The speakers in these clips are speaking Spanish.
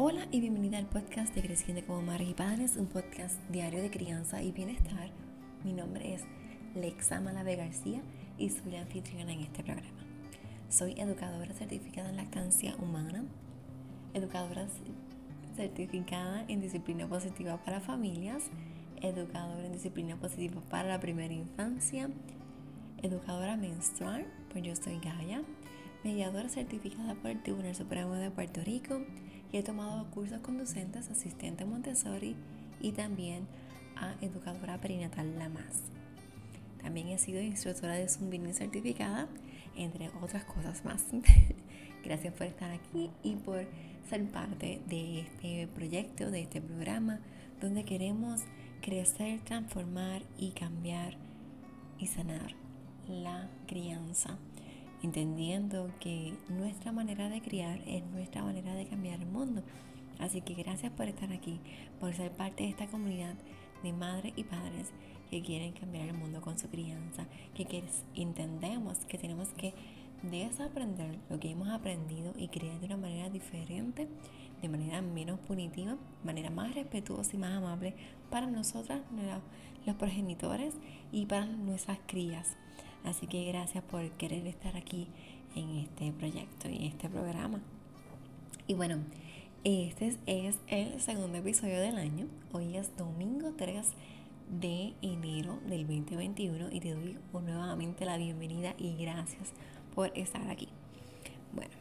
Hola y bienvenida al podcast de Creciendo como Madres y Padres, un podcast diario de crianza y bienestar. Mi nombre es Lexa Malave García y soy la anfitriona en este programa. Soy educadora certificada en lactancia humana, educadora certificada en disciplina positiva para familias, educadora en disciplina positiva para la primera infancia, educadora menstrual, pues yo soy Gaia, mediadora certificada por el Tribunal Supremo de Puerto Rico he tomado cursos conducentes, asistente Montessori y también a educadora perinatal La Más. También he sido instructora de Zumbini certificada, entre otras cosas más. Gracias por estar aquí y por ser parte de este proyecto, de este programa, donde queremos crecer, transformar y cambiar y sanar la crianza entendiendo que nuestra manera de criar es nuestra manera de cambiar el mundo. Así que gracias por estar aquí, por ser parte de esta comunidad de madres y padres que quieren cambiar el mundo con su crianza, que entendemos que tenemos que desaprender lo que hemos aprendido y criar de una manera diferente, de manera menos punitiva, manera más respetuosa y más amable para nosotras, los progenitores y para nuestras crías. Así que gracias por querer estar aquí en este proyecto y este programa. Y bueno, este es el segundo episodio del año. Hoy es domingo 3 de enero del 2021 y te doy nuevamente la bienvenida y gracias por estar aquí. Bueno,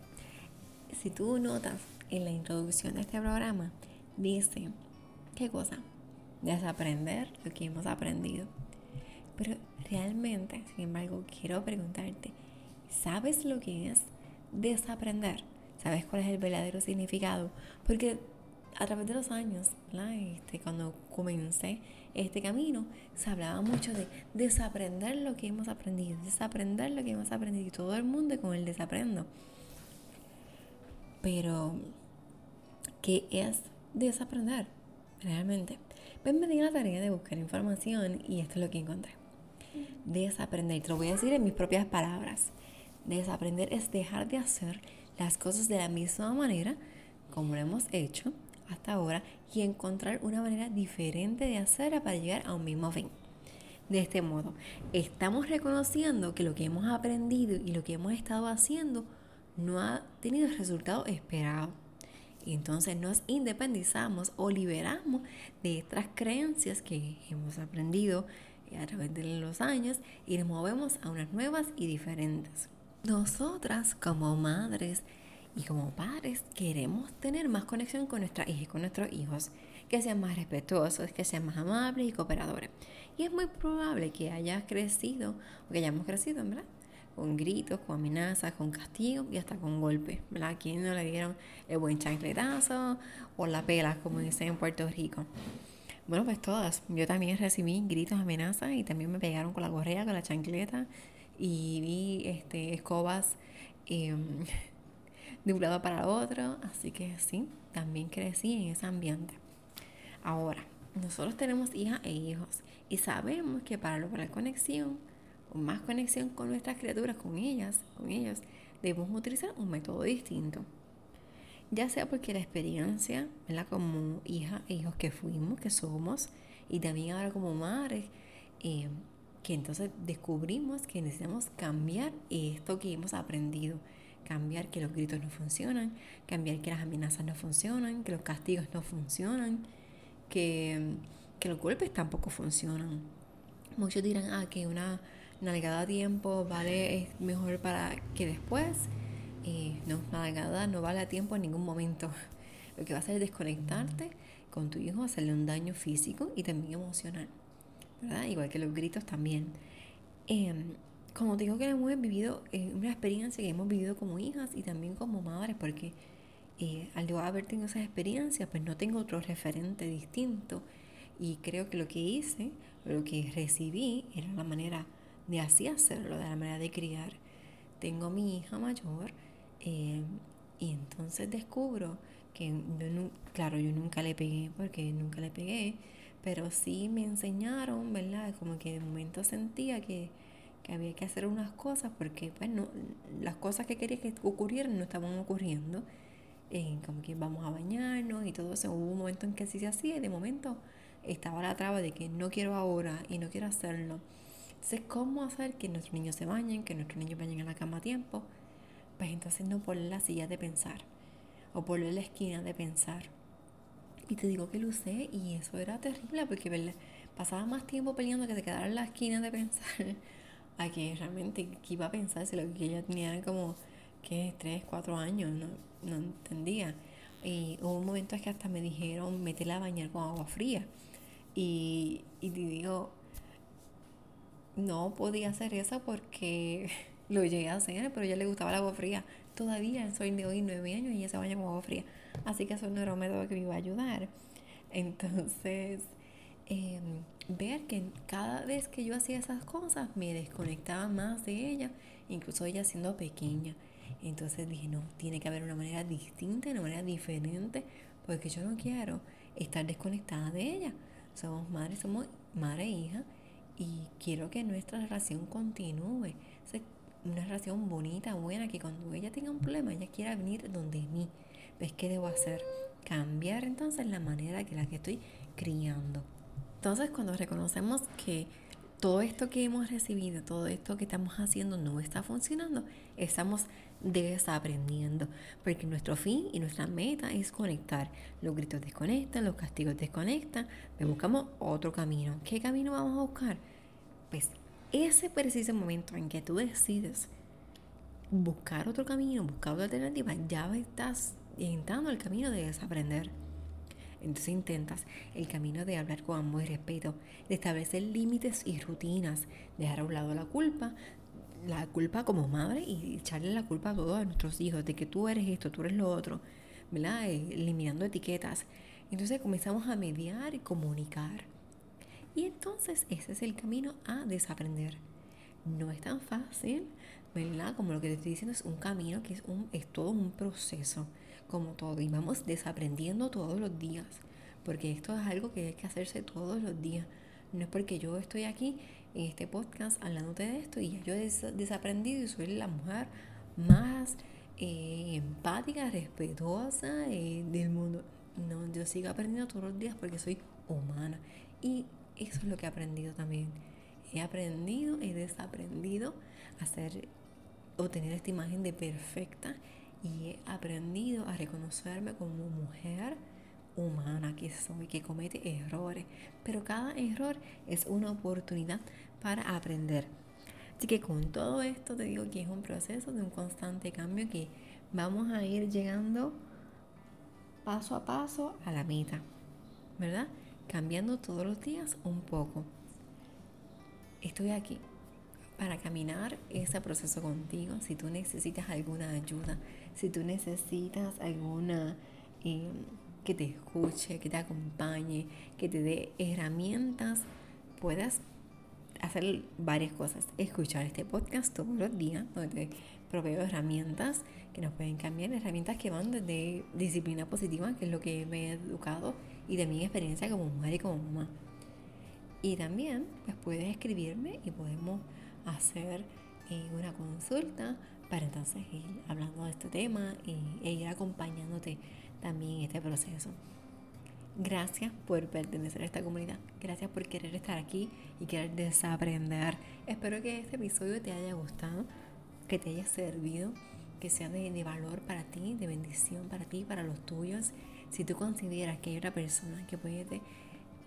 si tú notas en la introducción de este programa, dice, ¿qué cosa? Desaprender lo que hemos aprendido. Pero realmente, sin embargo, quiero preguntarte, ¿sabes lo que es desaprender? ¿Sabes cuál es el verdadero significado? Porque a través de los años, este, cuando comencé este camino, se hablaba mucho de desaprender lo que hemos aprendido, desaprender lo que hemos aprendido y todo el mundo con el desaprendo. Pero, ¿qué es desaprender realmente? Pues me di la tarea de buscar información y esto es lo que encontré. Desaprender, te lo voy a decir en mis propias palabras. Desaprender es dejar de hacer las cosas de la misma manera como lo hemos hecho hasta ahora y encontrar una manera diferente de hacerla para llegar a un mismo fin. De este modo, estamos reconociendo que lo que hemos aprendido y lo que hemos estado haciendo no ha tenido el resultado esperado. Entonces nos independizamos o liberamos de estas creencias que hemos aprendido a través de los años y nos movemos a unas nuevas y diferentes. Nosotras como madres y como padres queremos tener más conexión con nuestras hijas y con nuestros hijos, que sean más respetuosos, que sean más amables y cooperadores. Y es muy probable que hayas crecido, o que hayamos crecido, ¿verdad? Con gritos, con amenazas, con castigos y hasta con golpes, ¿verdad? A quien no le dieron el buen chancletazo o la pela, como dicen en Puerto Rico. Bueno, pues todas. Yo también recibí gritos, amenazas y también me pegaron con la correa, con la chancleta y vi este, escobas eh, de un lado para otro. Así que sí, también crecí en ese ambiente. Ahora, nosotros tenemos hijas e hijos y sabemos que para lograr conexión más conexión con nuestras criaturas, con ellas, con ellos, debemos utilizar un método distinto ya sea porque la experiencia, ¿verdad? como hija e hijos que fuimos, que somos, y también ahora como madres, eh, que entonces descubrimos que necesitamos cambiar esto que hemos aprendido, cambiar que los gritos no funcionan, cambiar que las amenazas no funcionan, que los castigos no funcionan, que, que los golpes tampoco funcionan. Muchos dirán, ah, que una navegada a tiempo vale es mejor para que después no, no vale a tiempo en ningún momento. Lo que va a hacer es desconectarte con tu hijo, hacerle un daño físico y también emocional, ¿verdad? Igual que los gritos también. Em, como te digo que hemos vivido eh, una experiencia que hemos vivido como hijas y también como madres, porque eh, al yo haber tenido esas experiencias, pues no tengo otro referente distinto. Y creo que lo que hice, lo que recibí, era la manera de así hacerlo, de la manera de criar. Tengo mi hija mayor, eh, y entonces descubro que, claro, yo nunca le pegué porque nunca le pegué, pero sí me enseñaron, ¿verdad? Como que de momento sentía que, que había que hacer unas cosas porque, bueno, las cosas que quería que ocurrieran no estaban ocurriendo. eh, como que vamos a bañarnos y todo eso. Hubo un momento en que sí se hacía y de momento estaba la traba de que no quiero ahora y no quiero hacerlo. Entonces, ¿cómo hacer que nuestros niños se bañen, que nuestros niños vayan a la cama a tiempo? Pues entonces no poner la silla de pensar o poner la esquina de pensar. Y te digo que lo usé y eso era terrible porque pasaba más tiempo peleando que se quedara en la esquina de pensar a que realmente iba a pensar si lo que ella tenía como que 3, 4 años, no, no entendía. Y hubo un momento en que hasta me dijeron, métela a bañar con agua fría. Y, y te digo, no podía hacer eso porque lo llegué a hacer, pero a ella le gustaba el agua fría. Todavía soy de hoy nueve años y ella se baña con agua fría. Así que eso no era un método que me iba a ayudar. Entonces, em, ver que cada vez que yo hacía esas cosas me desconectaba más de ella, incluso ella siendo pequeña. Entonces dije, no, tiene que haber una manera distinta, una manera diferente, porque yo no quiero estar desconectada de ella. Somos madres, somos madre e hija, y quiero que nuestra relación continúe. Una relación bonita, buena, que cuando ella tenga un problema, ella quiera venir donde mí. ¿Ves qué debo hacer? Cambiar entonces la manera que la que estoy criando. Entonces, cuando reconocemos que todo esto que hemos recibido, todo esto que estamos haciendo no está funcionando, estamos desaprendiendo, porque nuestro fin y nuestra meta es conectar. Los gritos desconectan, los castigos desconectan, buscamos otro camino. ¿Qué camino vamos a buscar? Pues ese preciso momento en que tú decides buscar otro camino, buscar otra alternativa, ya estás entrando al camino de desaprender. Entonces intentas el camino de hablar con amor y respeto, de establecer límites y rutinas, dejar a un lado la culpa, la culpa como madre y echarle la culpa a todos nuestros hijos de que tú eres esto, tú eres lo otro. Eh, eliminando etiquetas. Entonces comenzamos a mediar y comunicar. Y entonces ese es el camino a desaprender. No es tan fácil, ¿verdad? Como lo que te estoy diciendo es un camino que es, un, es todo un proceso, como todo. Y vamos desaprendiendo todos los días, porque esto es algo que hay que hacerse todos los días. No es porque yo estoy aquí en este podcast hablándote de esto y yo he desaprendido y soy la mujer más eh, empática, respetuosa eh, del mundo. No, yo sigo aprendiendo todos los días porque soy humana y eso es lo que he aprendido también. He aprendido, he desaprendido a o tener esta imagen de perfecta y he aprendido a reconocerme como mujer humana que soy, que comete errores, pero cada error es una oportunidad para aprender. Así que con todo esto te digo que es un proceso de un constante cambio que vamos a ir llegando paso a paso a la meta, ¿verdad? Cambiando todos los días un poco. Estoy aquí para caminar ese proceso contigo. Si tú necesitas alguna ayuda, si tú necesitas alguna... Eh, que te escuche, que te acompañe, que te dé herramientas, puedas hacer varias cosas. Escuchar este podcast todos los días, donde te proveo herramientas que nos pueden cambiar, herramientas que van desde disciplina positiva, que es lo que me he educado, y de mi experiencia como mujer y como mamá. Y también pues puedes escribirme y podemos hacer eh, una consulta para entonces ir hablando de este tema y, e ir acompañándote también este proceso. Gracias por pertenecer a esta comunidad. Gracias por querer estar aquí y querer desaprender. Espero que este episodio te haya gustado, que te haya servido, que sea de, de valor para ti, de bendición para ti, para los tuyos. Si tú consideras que hay otra persona que puede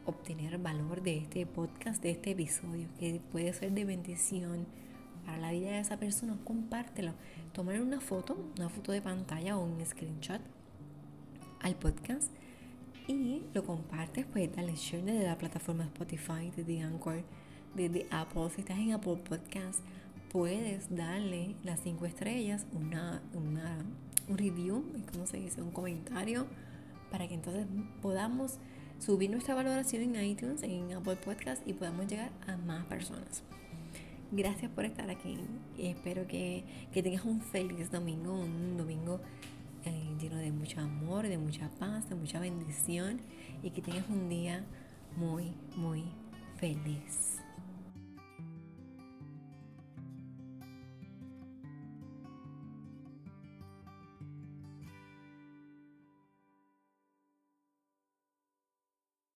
obtener valor de este podcast, de este episodio, que puede ser de bendición para la vida de esa persona, compártelo. Tomar una foto, una foto de pantalla o un screenshot al podcast y lo compartes, pues dale share desde la plataforma Spotify, desde Anchor, desde Apple. Si estás en Apple Podcast, puedes darle las cinco estrellas, una, una, un review, ¿cómo se dice? Un comentario, para que entonces podamos subir nuestra valoración en iTunes, en Apple Podcast y podamos llegar a más personas. Gracias por estar aquí. Espero que, que tengas un feliz domingo, un domingo eh, lleno mucho amor, de mucha paz, de mucha bendición y que tengas un día muy, muy feliz.